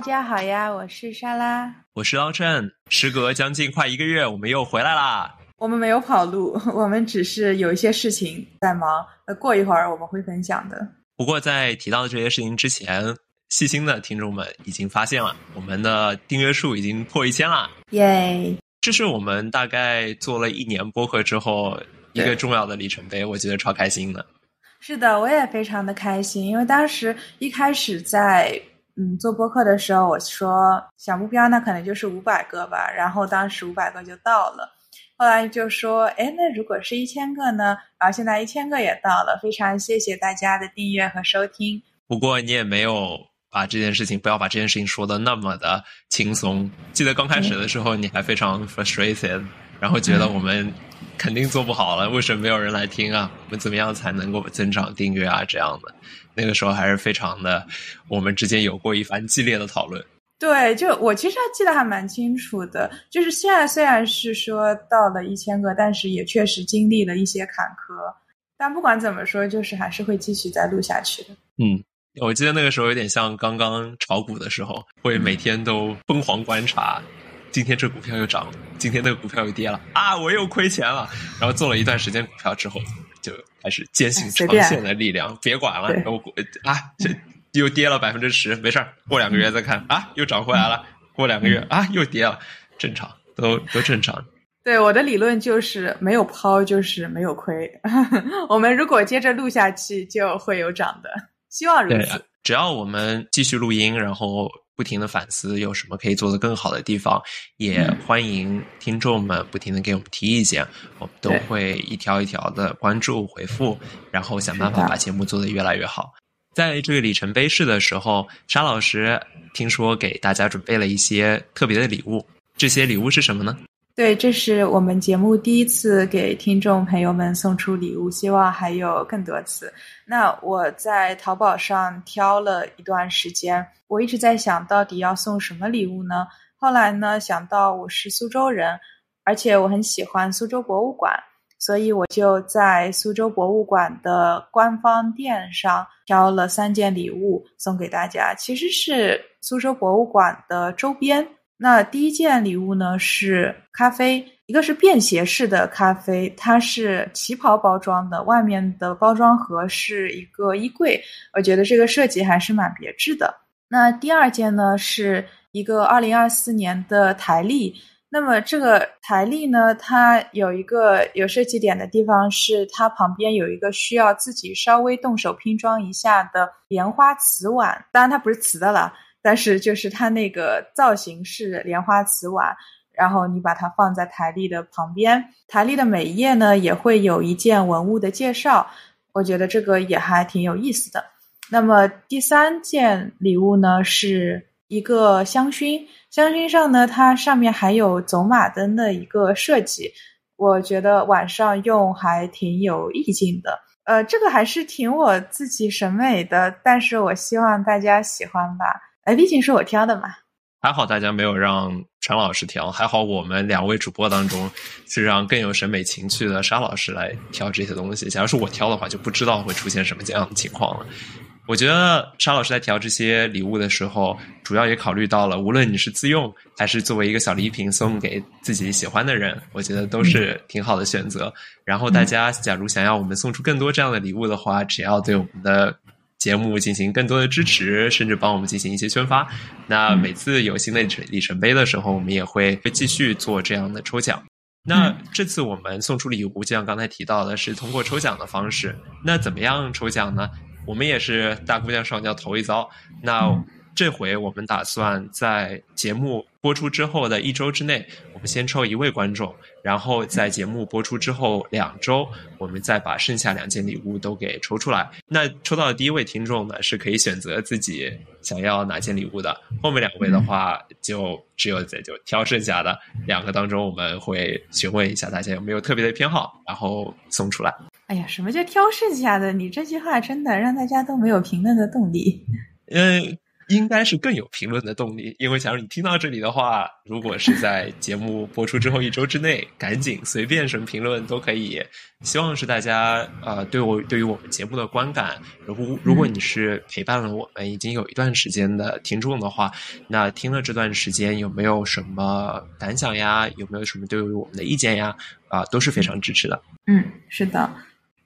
大家好呀，我是莎拉，我是老郑。时隔将近快一个月，我们又回来啦。我们没有跑路，我们只是有一些事情在忙。呃，过一会儿我们会分享的。不过在提到这些事情之前，细心的听众们已经发现了，我们的订阅数已经破一千了。耶！这是我们大概做了一年播客之后一个重要的里程碑，我觉得超开心的。是的，我也非常的开心，因为当时一开始在嗯做播客的时候，我说小目标那可能就是五百个吧，然后当时五百个就到了。后来就说，哎，那如果是一千个呢？然后现在一千个也到了，非常谢谢大家的订阅和收听。不过你也没有把这件事情，不要把这件事情说的那么的轻松。记得刚开始的时候，你还非常 frustrated，然后觉得我们肯定做不好了，为什么没有人来听啊？我们怎么样才能够增长订阅啊？这样的，那个时候还是非常的，我们之间有过一番激烈的讨论。对，就我其实还记得还蛮清楚的。就是现在虽然是说到了一千个，但是也确实经历了一些坎坷。但不管怎么说，就是还是会继续再录下去的。嗯，我记得那个时候有点像刚刚炒股的时候，会每天都疯狂观察，今天这股票又涨了，今天那个股票又跌了啊，我又亏钱了。然后做了一段时间股票之后，就开始坚信长线的力量，别管了，我啊这。又跌了百分之十，没事儿，过两个月再看啊，又涨回来了。过两个月啊，又跌了，正常，都都正常。对，我的理论就是没有抛就是没有亏。我们如果接着录下去，就会有涨的，希望如此。只要我们继续录音，然后不停的反思有什么可以做的更好的地方，也欢迎听众们不停的给我们提意见，我们都会一条一条的关注回复，然后想办法把节目做得越来越好。在这个里程碑式的时候，沙老师听说给大家准备了一些特别的礼物。这些礼物是什么呢？对，这是我们节目第一次给听众朋友们送出礼物，希望还有更多次。那我在淘宝上挑了一段时间，我一直在想到底要送什么礼物呢？后来呢，想到我是苏州人，而且我很喜欢苏州博物馆。所以我就在苏州博物馆的官方店上挑了三件礼物送给大家，其实是苏州博物馆的周边。那第一件礼物呢是咖啡，一个是便携式的咖啡，它是旗袍包装的，外面的包装盒是一个衣柜，我觉得这个设计还是蛮别致的。那第二件呢是一个二零二四年的台历。那么这个台历呢，它有一个有设计点的地方是，它旁边有一个需要自己稍微动手拼装一下的莲花瓷碗。当然它不是瓷的了，但是就是它那个造型是莲花瓷碗。然后你把它放在台历的旁边，台历的每一页呢也会有一件文物的介绍。我觉得这个也还挺有意思的。那么第三件礼物呢是。一个香薰，香薰上呢，它上面还有走马灯的一个设计，我觉得晚上用还挺有意境的。呃，这个还是挺我自己审美的，但是我希望大家喜欢吧。哎，毕竟是我挑的嘛。还好大家没有让陈老师挑，还好我们两位主播当中是让更有审美情趣的沙老师来挑这些东西。假如是我挑的话，就不知道会出现什么这样的情况了。我觉得沙老师在调这些礼物的时候，主要也考虑到了，无论你是自用还是作为一个小礼品送给自己喜欢的人，我觉得都是挺好的选择。然后大家假如想要我们送出更多这样的礼物的话，只要对我们的节目进行更多的支持，甚至帮我们进行一些宣发，那每次有新的里程里程碑的时候，我们也会会继续做这样的抽奖。那这次我们送出礼物，就像刚才提到的，是通过抽奖的方式。那怎么样抽奖呢？我们也是大姑娘上轿头一遭，那这回我们打算在节目播出之后的一周之内，我们先抽一位观众，然后在节目播出之后两周，我们再把剩下两件礼物都给抽出来。那抽到的第一位听众呢，是可以选择自己想要哪件礼物的。后面两位的话，就只有在就挑剩下的两个当中，我们会询问一下大家有没有特别的偏好，然后送出来。哎呀，什么叫挑剩下的？你这句话真的让大家都没有评论的动力。嗯，应该是更有评论的动力，因为假如你听到这里的话，如果是在节目播出之后一周之内，赶紧随便什么评论都可以。希望是大家呃对我对于我们节目的观感，如如果你是陪伴了我们已经有一段时间的听众的话，那听了这段时间有没有什么感想呀？有没有什么对于我们的意见呀？啊，都是非常支持的。嗯，是的。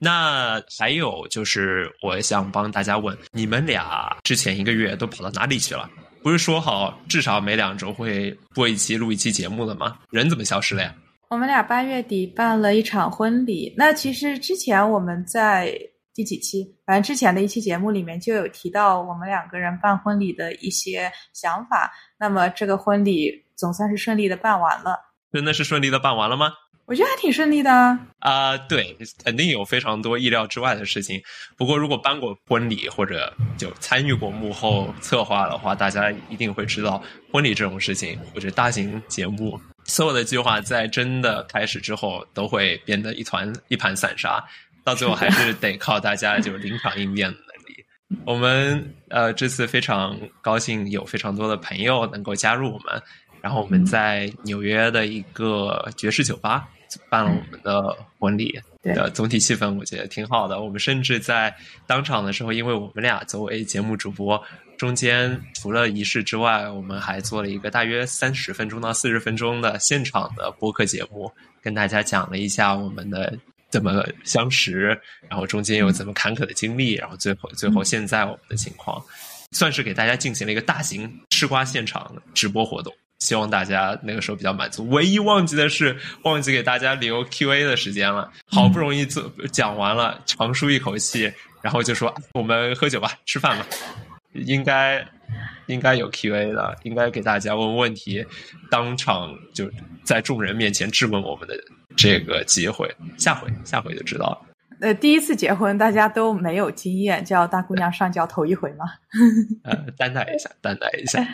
那还有就是，我想帮大家问，你们俩之前一个月都跑到哪里去了？不是说好至少每两周会播一期、录一期节目的吗？人怎么消失了呀？我们俩八月底办了一场婚礼。那其实之前我们在第几期，反正之前的一期节目里面就有提到我们两个人办婚礼的一些想法。那么这个婚礼总算是顺利的办完了。真的是顺利的办完了吗？我觉得还挺顺利的啊，对，肯定有非常多意料之外的事情。不过，如果办过婚礼或者就参与过幕后策划的话，大家一定会知道，婚礼这种事情或者大型节目，所有的计划在真的开始之后，都会变得一团一盘散沙，到最后还是 得靠大家就临场应变的能力。我们呃这次非常高兴，有非常多的朋友能够加入我们，然后我们在纽约的一个爵士酒吧。办了我们的婚礼，的总体气氛我觉得挺好的。我们甚至在当场的时候，因为我们俩作为节目主播，中间除了仪式之外，我们还做了一个大约三十分钟到四十分钟的现场的播客节目，跟大家讲了一下我们的怎么相识，然后中间有怎么坎坷的经历，然后最后最后现在我们的情况，算是给大家进行了一个大型吃瓜现场直播活动。希望大家那个时候比较满足。唯一忘记的是，忘记给大家留 Q&A 的时间了。好不容易做讲完了，长舒一口气，然后就说：“我们喝酒吧，吃饭吧。”应该应该有 Q&A 的，应该给大家问问题，当场就在众人面前质问我们的这个机会。下回下回就知道了。呃，第一次结婚，大家都没有经验，叫大姑娘上轿头一回吗？呃，担待一下，担待一下。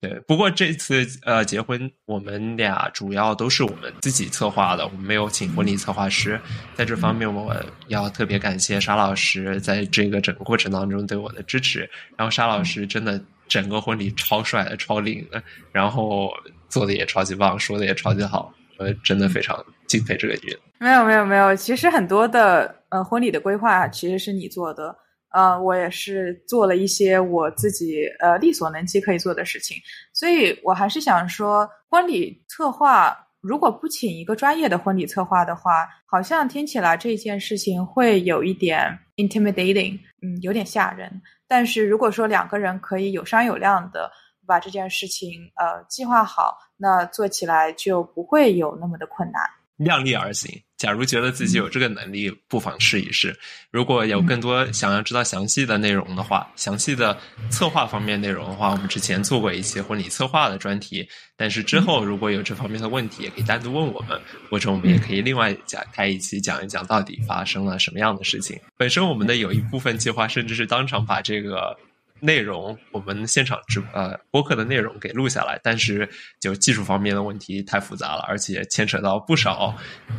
对，不过这次呃结婚，我们俩主要都是我们自己策划的，我们没有请婚礼策划师。在这方面，我要特别感谢沙老师在这个整个过程当中对我的支持。然后沙老师真的整个婚礼超帅的、超灵的，然后做的也超级棒，说的也超级好，我真的非常敬佩这个女人。没有没有没有，其实很多的呃婚礼的规划其实是你做的。呃，我也是做了一些我自己呃力所能及可以做的事情，所以我还是想说，婚礼策划如果不请一个专业的婚礼策划的话，好像听起来这件事情会有一点 intimidating，嗯，有点吓人。但是如果说两个人可以有商有量的把这件事情呃计划好，那做起来就不会有那么的困难。量力而行。假如觉得自己有这个能力，不妨试一试。如果有更多想要知道详细的内容的话，详细的策划方面内容的话，我们之前做过一期婚礼策划的专题。但是之后如果有这方面的问题，也可以单独问我们，或者我们也可以另外讲开一期讲一讲到底发生了什么样的事情。本身我们的有一部分计划，甚至是当场把这个。内容我们现场直呃播客的内容给录下来，但是就技术方面的问题太复杂了，而且牵扯到不少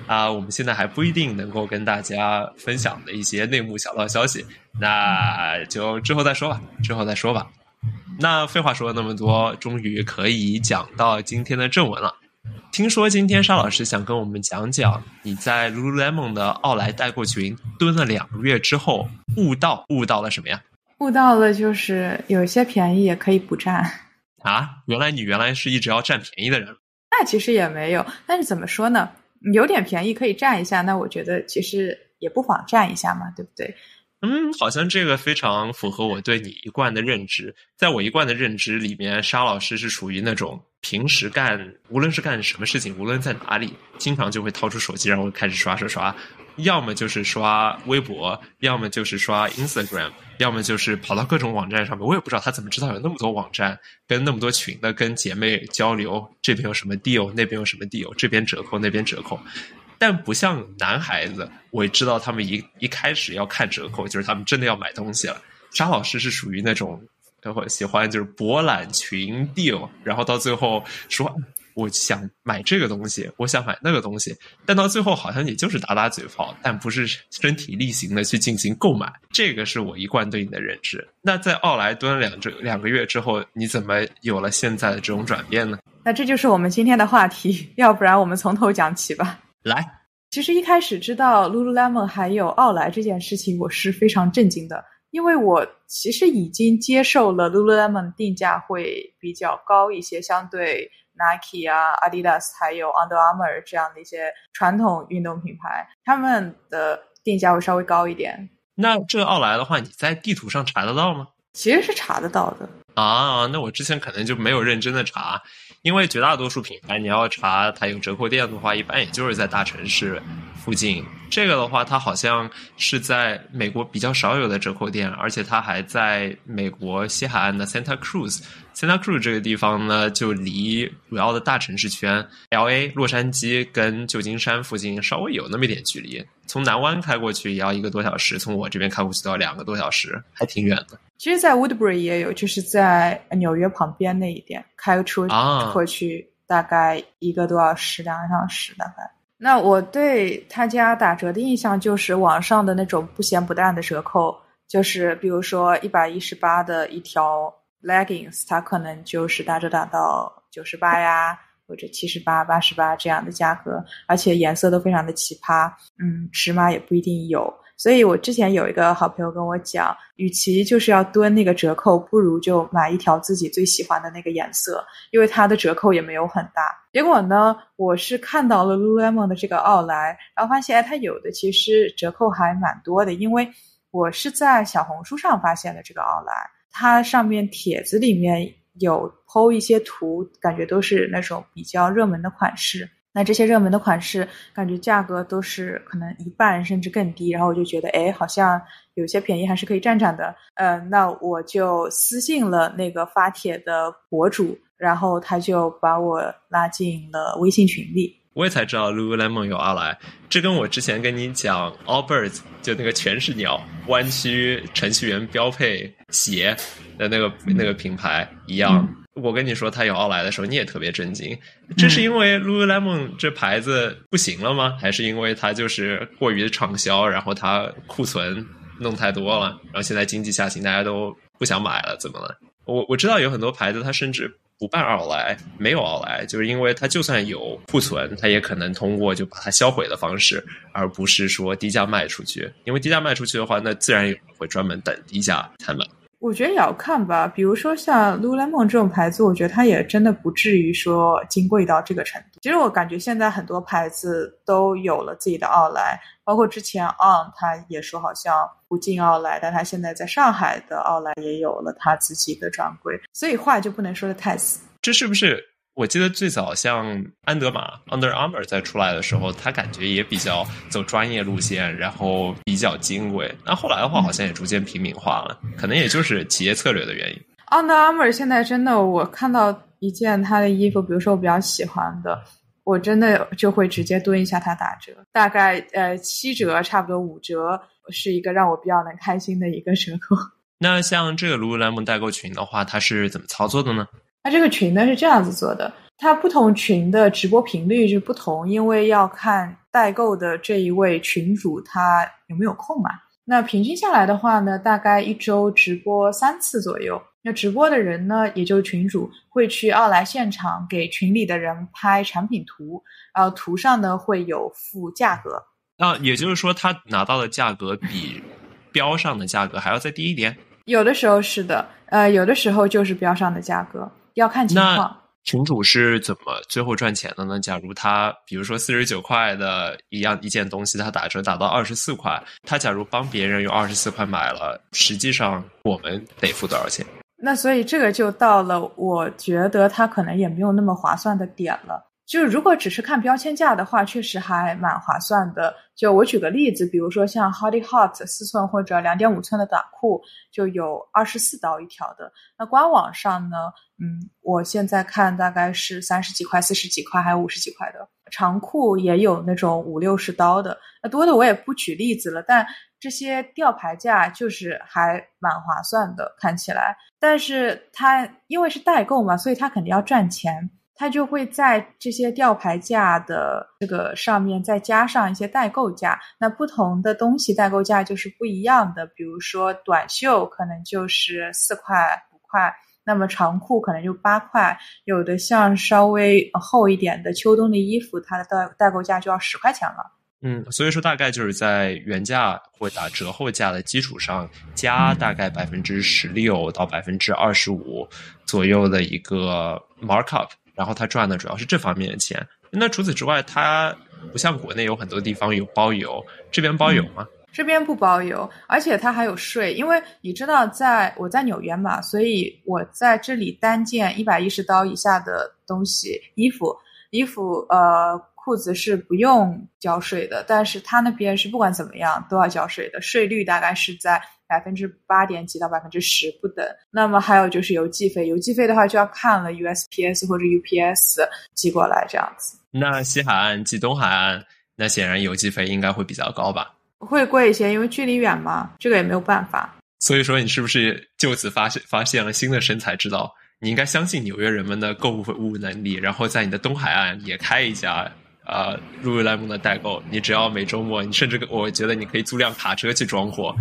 啊，我们现在还不一定能够跟大家分享的一些内幕小道消息，那就之后再说吧，之后再说吧。那废话说了那么多，终于可以讲到今天的正文了。听说今天沙老师想跟我们讲讲你在 Lululemon 的奥莱代购群蹲了两个月之后悟到悟到了什么呀？悟到了，就是有些便宜也可以不占啊！原来你原来是一直要占便宜的人，那其实也没有。但是怎么说呢？有点便宜可以占一下，那我觉得其实也不妨占一下嘛，对不对？嗯，好像这个非常符合我对你一贯的认知。在我一贯的认知里面，沙老师是属于那种平时干，无论是干什么事情，无论在哪里，经常就会掏出手机，然后开始刷刷刷。要么就是刷微博，要么就是刷 Instagram，要么就是跑到各种网站上面。我也不知道他怎么知道有那么多网站，跟那么多群的跟姐妹交流，这边有什么 deal，那边有什么 deal，这边折扣，那边折扣。但不像男孩子，我知道他们一一开始要看折扣，就是他们真的要买东西了。沙老师是属于那种，喜欢就是博览群 deal，然后到最后说我想买这个东西，我想买那个东西，但到最后好像也就是打打嘴炮，但不是身体力行的去进行购买。这个是我一贯对你的认知。那在奥莱蹲两这两个月之后，你怎么有了现在的这种转变呢？那这就是我们今天的话题，要不然我们从头讲起吧。来，其实一开始知道 Lululemon 还有奥莱这件事情，我是非常震惊的。因为我其实已经接受了 Lululemon 定价会比较高一些，相对 Nike 啊、Adidas 还有 Under Armour 这样的一些传统运动品牌，他们的定价会稍微高一点。那这奥莱的话，你在地图上查得到吗？其实是查得到的啊。那我之前可能就没有认真的查，因为绝大多数品牌你要查它有折扣店的话，一般也就是在大城市。附近这个的话，它好像是在美国比较少有的折扣店，而且它还在美国西海岸的 Santa Cruz。Santa Cruz 这个地方呢，就离主要的大城市圈 L A、洛杉矶跟旧金山附近稍微有那么一点距离。从南湾开过去也要一个多小时，从我这边开过去都要两个多小时，还挺远的。其实，在 Woodbury 也有，就是在纽约旁边那一点，开出过去大概一个多小时、两个小时，大概。那我对他家打折的印象就是网上的那种不咸不淡的折扣，就是比如说一百一十八的一条 leggings，它可能就是打折打到九十八呀，或者七十八、八十八这样的价格，而且颜色都非常的奇葩，嗯，尺码也不一定有。所以我之前有一个好朋友跟我讲，与其就是要蹲那个折扣，不如就买一条自己最喜欢的那个颜色，因为它的折扣也没有很大。结果呢，我是看到了 Lululemon 的这个奥莱，然后发现哎，它有的其实折扣还蛮多的。因为我是在小红书上发现的这个奥莱，它上面帖子里面有 PO 一些图，感觉都是那种比较热门的款式。那这些热门的款式，感觉价格都是可能一半甚至更低，然后我就觉得，哎，好像有些便宜还是可以占占的。嗯，那我就私信了那个发帖的博主，然后他就把我拉进了微信群里。我也才知道 Lululemon 有阿莱，这跟我之前跟你讲 Allbirds 就那个全是鸟弯曲程序员标配鞋的那个那个品牌一样。我跟你说它有奥莱的时候，你也特别震惊。这是因为 Lululemon 这牌子不行了吗？还是因为它就是过于畅销，然后它库存弄太多了，然后现在经济下行，大家都不想买了？怎么了？我我知道有很多牌子，它甚至不办奥莱，没有奥莱，就是因为它就算有库存，它也可能通过就把它销毁的方式，而不是说低价卖出去。因为低价卖出去的话，那自然有人会专门等低价才买。我觉得也要看吧，比如说像 Lululemon 这种牌子，我觉得它也真的不至于说金贵到这个程度。其实我感觉现在很多牌子都有了自己的奥莱，包括之前 On 他也说好像不进奥莱，但他现在在上海的奥莱也有了他自己的专柜，所以话就不能说的太死。这是不是？我记得最早像安德玛 Under Armour 在出来的时候，它感觉也比较走专业路线，然后比较金贵。那后来的话，好像也逐渐平民化了，可能也就是企业策略的原因。Under Armour 现在真的，我看到一件他的衣服，比如说我比较喜欢的，我真的就会直接蹲一下它打折，大概呃七折，差不多五折，是一个让我比较能开心的一个折扣。那像这个 Lululemon 代购群的话，它是怎么操作的呢？它这个群呢是这样子做的，它不同群的直播频率是不同，因为要看代购的这一位群主他有没有空嘛。那平均下来的话呢，大概一周直播三次左右。那直播的人呢，也就是群主会去奥莱现场给群里的人拍产品图，然后图上呢会有附价格。那也就是说，他拿到的价格比标上的价格还要再低一点。有的时候是的，呃，有的时候就是标上的价格。要看情况。群主是怎么最后赚钱的呢？假如他比如说四十九块的一样一件东西，他打折打到二十四块，他假如帮别人用二十四块买了，实际上我们得付多少钱？那所以这个就到了，我觉得他可能也没有那么划算的点了。就是如果只是看标签价的话，确实还蛮划算的。就我举个例子，比如说像 Hody Hot 四寸或者两点五寸的短裤，就有二十四刀一条的。那官网上呢，嗯，我现在看大概是三十几块、四十几块，还有五十几块的。长裤也有那种五六十刀的。那多的我也不举例子了，但这些吊牌价就是还蛮划算的，看起来。但是它因为是代购嘛，所以它肯定要赚钱。它就会在这些吊牌价的这个上面再加上一些代购价。那不同的东西代购价就是不一样的。比如说短袖可能就是四块五块，那么长裤可能就八块。有的像稍微厚一点的秋冬的衣服，它的代代购价就要十块钱了。嗯，所以说大概就是在原价或打折后价的基础上加大概百分之十六到百分之二十五左右的一个 markup，然后他赚的主要是这方面的钱。那除此之外，它不像国内有很多地方有包邮，这边包邮吗？这边不包邮，而且它还有税，因为你知道，在我在纽约嘛，所以我在这里单件一百一十刀以下的东西，衣服，衣服，呃。裤子是不用交税的，但是他那边是不管怎么样都要交税的，税率大概是在百分之八点几到百分之十不等。那么还有就是邮寄费，邮寄费的话就要看了 USPS 或者 UPS 寄过来这样子。那西海岸寄东海岸，那显然邮寄费应该会比较高吧？会贵一些，因为距离远嘛，这个也没有办法。所以说，你是不是就此发现发现了新的生财之道？你应该相信纽约人们的购物能力，然后在你的东海岸也开一家。啊，入味莱蒙的代购，你只要每周末，你甚至我觉得你可以租辆卡车去装货。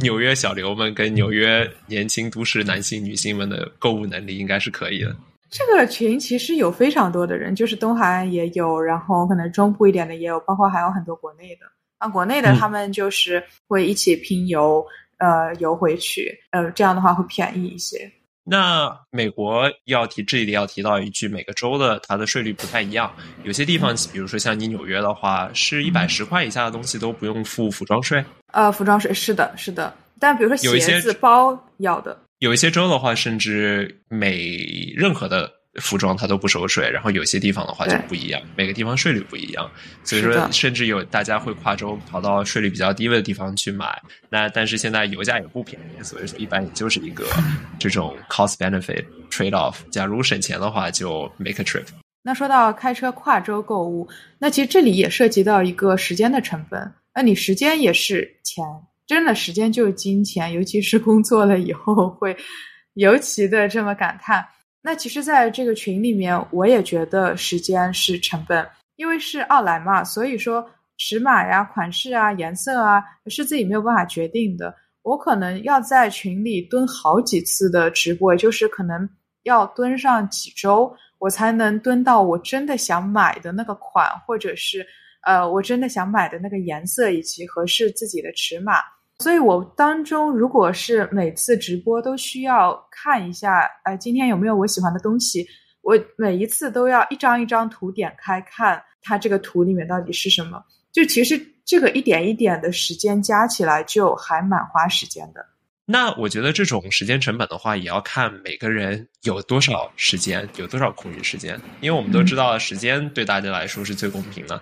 纽约小刘们跟纽约年轻都市男性、女性们的购物能力应该是可以的。这个群其实有非常多的人，就是东海岸也有，然后可能中部一点的也有，包括还有很多国内的。啊，国内的他们就是会一起拼邮，呃，邮回去，呃，这样的话会便宜一些。那美国要提这里要提到一句，每个州的它的税率不太一样。有些地方，比如说像你纽约的话，是一百十块以下的东西都不用付服装税。呃，服装税是的，是的。但比如说鞋子、包要的。有一些州的话，甚至每任何的。服装它都不收税，然后有些地方的话就不一样，每个地方税率不一样，所以说甚至有大家会跨州跑到税率比较低的地方去买。那但是现在油价也不便宜，所以说一般也就是一个这种 cost benefit trade off。假如省钱的话，就 make a trip。那说到开车跨州购物，那其实这里也涉及到一个时间的成本。那你时间也是钱，真的时间就是金钱，尤其是工作了以后会尤其的这么感叹。那其实，在这个群里面，我也觉得时间是成本，因为是奥莱嘛，所以说尺码呀、款式啊、颜色啊，是自己没有办法决定的。我可能要在群里蹲好几次的直播，就是可能要蹲上几周，我才能蹲到我真的想买的那个款，或者是呃，我真的想买的那个颜色以及合适自己的尺码。所以，我当中如果是每次直播都需要看一下，哎，今天有没有我喜欢的东西？我每一次都要一张一张图点开看，它这个图里面到底是什么？就其实这个一点一点的时间加起来，就还蛮花时间的。那我觉得这种时间成本的话，也要看每个人有多少时间，有多少空余时间。因为我们都知道，时间对大家来说是最公平的。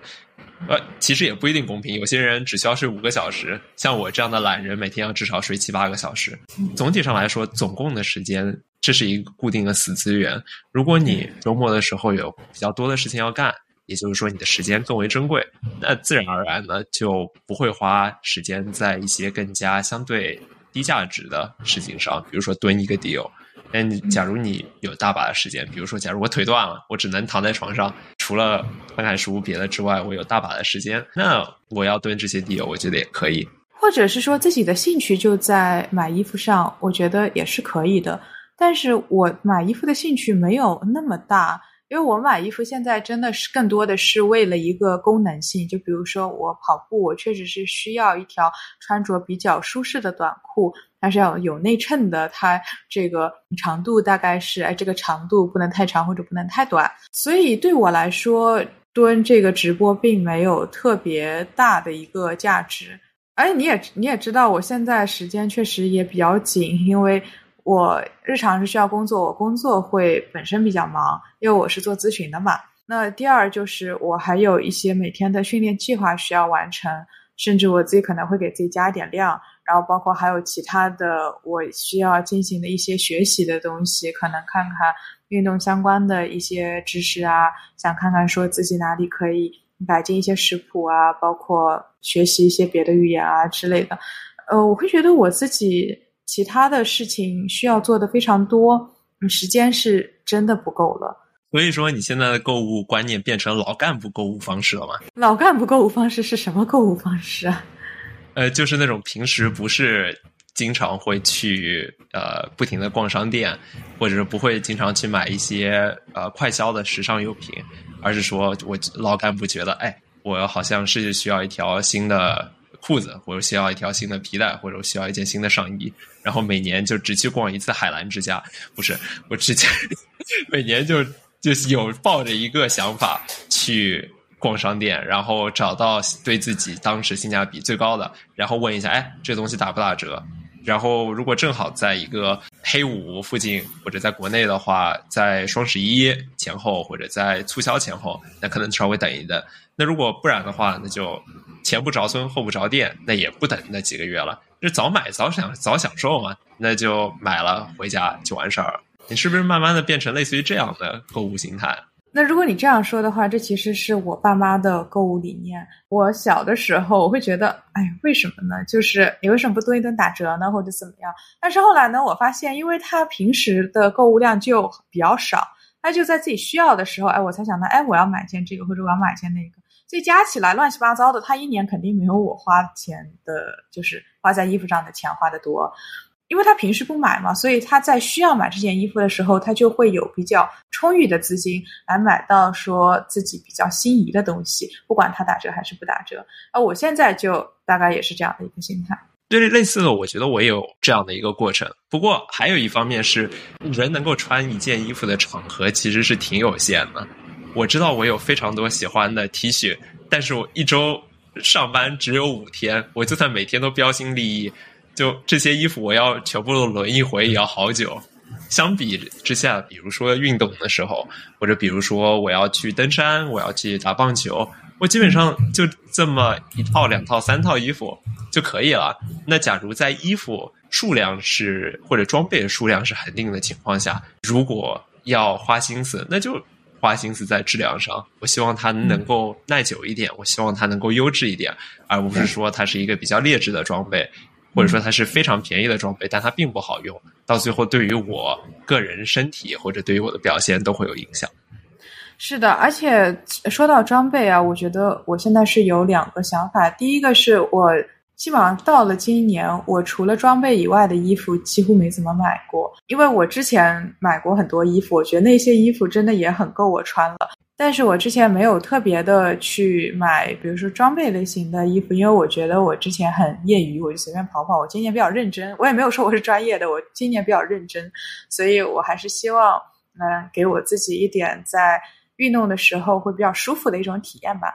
呃，其实也不一定公平。有些人只需要睡五个小时，像我这样的懒人，每天要至少睡七八个小时。总体上来说，总共的时间这是一个固定的死资源。如果你周末的时候有比较多的事情要干，也就是说你的时间更为珍贵，那自然而然呢就不会花时间在一些更加相对低价值的事情上，比如说蹲一个 deal。哎，你假如你有大把的时间，比如说，假如我腿断了，我只能躺在床上，除了看看书别的之外，我有大把的时间，那我要蹲这些 deal，，我觉得也可以。或者是说自己的兴趣就在买衣服上，我觉得也是可以的。但是我买衣服的兴趣没有那么大。因为我买衣服现在真的是更多的是为了一个功能性，就比如说我跑步，我确实是需要一条穿着比较舒适的短裤，它是要有内衬的，它这个长度大概是哎这个长度不能太长或者不能太短，所以对我来说蹲这个直播并没有特别大的一个价值。哎，你也你也知道，我现在时间确实也比较紧，因为。我日常是需要工作，我工作会本身比较忙，因为我是做咨询的嘛。那第二就是我还有一些每天的训练计划需要完成，甚至我自己可能会给自己加一点量，然后包括还有其他的我需要进行的一些学习的东西，可能看看运动相关的一些知识啊，想看看说自己哪里可以改进一些食谱啊，包括学习一些别的语言啊之类的。呃，我会觉得我自己。其他的事情需要做的非常多，时间是真的不够了。所以说，你现在的购物观念变成老干部购物方式了吗？老干部购物方式是什么购物方式啊？呃，就是那种平时不是经常会去呃不停的逛商店，或者是不会经常去买一些呃快销的时尚用品，而是说我老干部觉得，哎，我好像是需要一条新的裤子，或者需要一条新的皮带，或者需要一件新的上衣，然后每年就只去逛一次海澜之家，不是我之前 每年就。就有抱着一个想法去逛商店，然后找到对自己当时性价比最高的，然后问一下，哎，这东西打不打折？然后如果正好在一个黑五附近，或者在国内的话，在双十一前后，或者在促销前后，那可能稍微等一等。那如果不然的话，那就前不着村后不着店，那也不等那几个月了，就早买早享早享受嘛，那就买了回家就完事儿了。你是不是慢慢的变成类似于这样的购物心态？那如果你这样说的话，这其实是我爸妈的购物理念。我小的时候，我会觉得，哎，为什么呢？就是你为什么不多一顿打折呢，或者怎么样？但是后来呢，我发现，因为他平时的购物量就比较少，他就在自己需要的时候，哎，我才想到，哎，我要买件这个，或者我要买件那个。所以加起来乱七八糟的，他一年肯定没有我花钱的，就是花在衣服上的钱花的多。因为他平时不买嘛，所以他在需要买这件衣服的时候，他就会有比较充裕的资金来买到说自己比较心仪的东西，不管它打折还是不打折。而我现在就大概也是这样的一个心态。对，类似的，我觉得我也有这样的一个过程。不过还有一方面是，人能够穿一件衣服的场合其实是挺有限的。我知道我有非常多喜欢的 T 恤，但是我一周上班只有五天，我就算每天都标新立异。就这些衣服，我要全部都轮一回，也要好久。相比之下，比如说运动的时候，或者比如说我要去登山，我要去打棒球，我基本上就这么一套、两套、三套衣服就可以了。那假如在衣服数量是或者装备数量是恒定的情况下，如果要花心思，那就花心思在质量上。我希望它能够耐久一点，我希望它能够优质一点，而不是说它是一个比较劣质的装备。或者说它是非常便宜的装备，但它并不好用，到最后对于我个人身体或者对于我的表现都会有影响。是的，而且说到装备啊，我觉得我现在是有两个想法。第一个是我基本上到了今年，我除了装备以外的衣服几乎没怎么买过，因为我之前买过很多衣服，我觉得那些衣服真的也很够我穿了。但是我之前没有特别的去买，比如说装备类型的衣服，因为我觉得我之前很业余，我就随便跑跑。我今年比较认真，我也没有说我是专业的，我今年比较认真，所以我还是希望，嗯，给我自己一点在运动的时候会比较舒服的一种体验吧。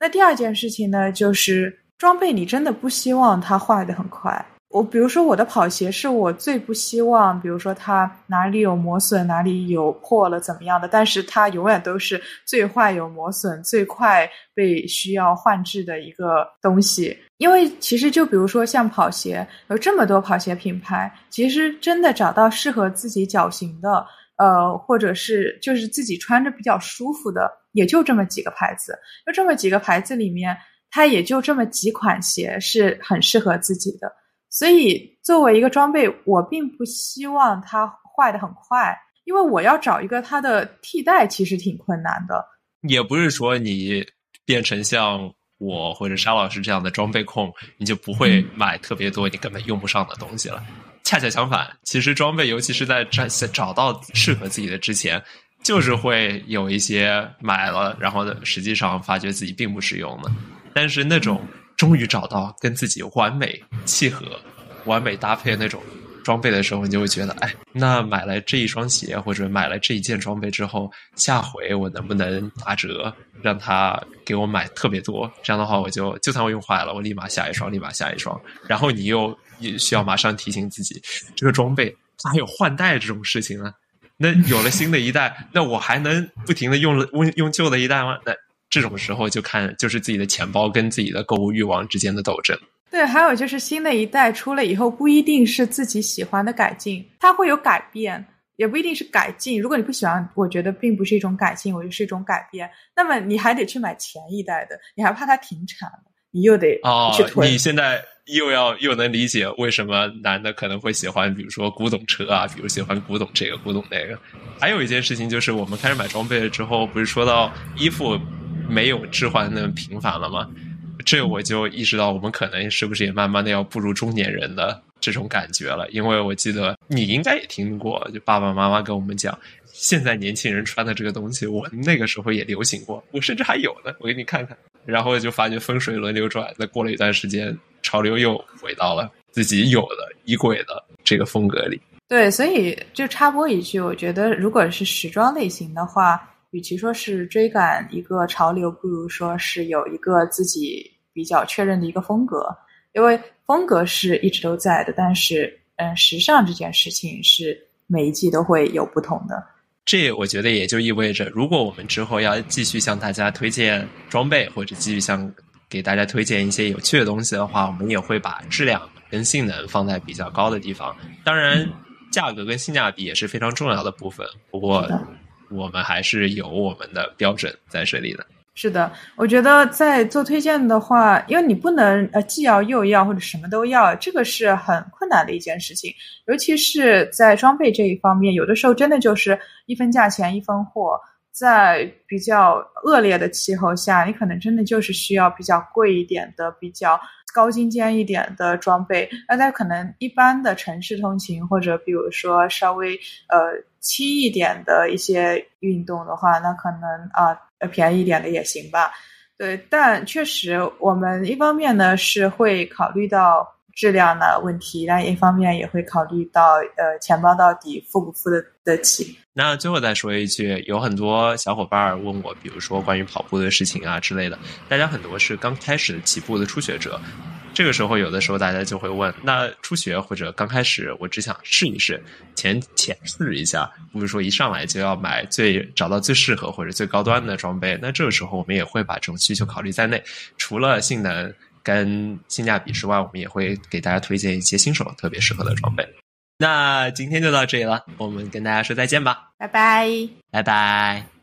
那第二件事情呢，就是装备，你真的不希望它坏的很快。我比如说我的跑鞋是我最不希望，比如说它哪里有磨损，哪里有破了怎么样的，但是它永远都是最坏有磨损、最快被需要换制的一个东西。因为其实就比如说像跑鞋，有这么多跑鞋品牌，其实真的找到适合自己脚型的，呃，或者是就是自己穿着比较舒服的，也就这么几个牌子。就这么几个牌子里面，它也就这么几款鞋是很适合自己的。所以，作为一个装备，我并不希望它坏的很快，因为我要找一个它的替代，其实挺困难的。也不是说你变成像我或者沙老师这样的装备控，你就不会买特别多你根本用不上的东西了。恰恰相反，其实装备，尤其是在找找到适合自己的之前，就是会有一些买了，然后实际上发觉自己并不实用的。但是那种。终于找到跟自己完美契合、完美搭配的那种装备的时候，你就会觉得，哎，那买了这一双鞋或者买了这一件装备之后，下回我能不能打折，让他给我买特别多？这样的话，我就就算我用坏了，我立马下一双，立马下一双。然后你又也需要马上提醒自己，这个装备它还有换代这种事情呢。那有了新的一代，那我还能不停的用了用用旧的一代吗？那？这种时候就看就是自己的钱包跟自己的购物欲望之间的斗争。对，还有就是新的一代出了以后，不一定是自己喜欢的改进，它会有改变，也不一定是改进。如果你不喜欢，我觉得并不是一种改进，我觉得是一种改变。那么你还得去买前一代的，你还怕它停产了，你又得哦去，囤。你现在又要又能理解为什么男的可能会喜欢，比如说古董车啊，比如喜欢古董这个古董那个。还有一件事情就是，我们开始买装备了之后，不是说到衣服没有置换那么频繁了吗？这我就意识到，我们可能是不是也慢慢的要步入中年人的这种感觉了？因为我记得你应该也听过，就爸爸妈妈跟我们讲，现在年轻人穿的这个东西，我那个时候也流行过，我甚至还有呢，我给你看看。然后就发觉风水轮流转，再过了一段时间，潮流又回到了自己有的衣柜的这个风格里。对，所以就插播一句，我觉得如果是时装类型的话，与其说是追赶一个潮流，不如说是有一个自己比较确认的一个风格。因为风格是一直都在的，但是嗯，时尚这件事情是每一季都会有不同的。这我觉得也就意味着，如果我们之后要继续向大家推荐装备，或者继续向给大家推荐一些有趣的东西的话，我们也会把质量跟性能放在比较高的地方。当然，价格跟性价比也是非常重要的部分。不过我们还是有我们的标准在这里的。是的，我觉得在做推荐的话，因为你不能呃既要又要或者什么都要，这个是很困难的一件事情，尤其是在装备这一方面，有的时候真的就是一分价钱一分货。在比较恶劣的气候下，你可能真的就是需要比较贵一点的、比较高精尖一点的装备。那在可能一般的城市通勤，或者比如说稍微呃轻一点的一些运动的话，那可能啊、呃便宜一点的也行吧。对，但确实我们一方面呢是会考虑到质量的问题，但一方面也会考虑到呃钱包到底付不付的得起。那最后再说一句，有很多小伙伴问我，比如说关于跑步的事情啊之类的，大家很多是刚开始起步的初学者。这个时候，有的时候大家就会问：那初学或者刚开始，我只想试一试，前浅试一下，不是说一上来就要买最找到最适合或者最高端的装备。那这个时候，我们也会把这种需求考虑在内。除了性能跟性价比之外，我们也会给大家推荐一些新手特别适合的装备。那今天就到这里了，我们跟大家说再见吧，拜拜。拜拜。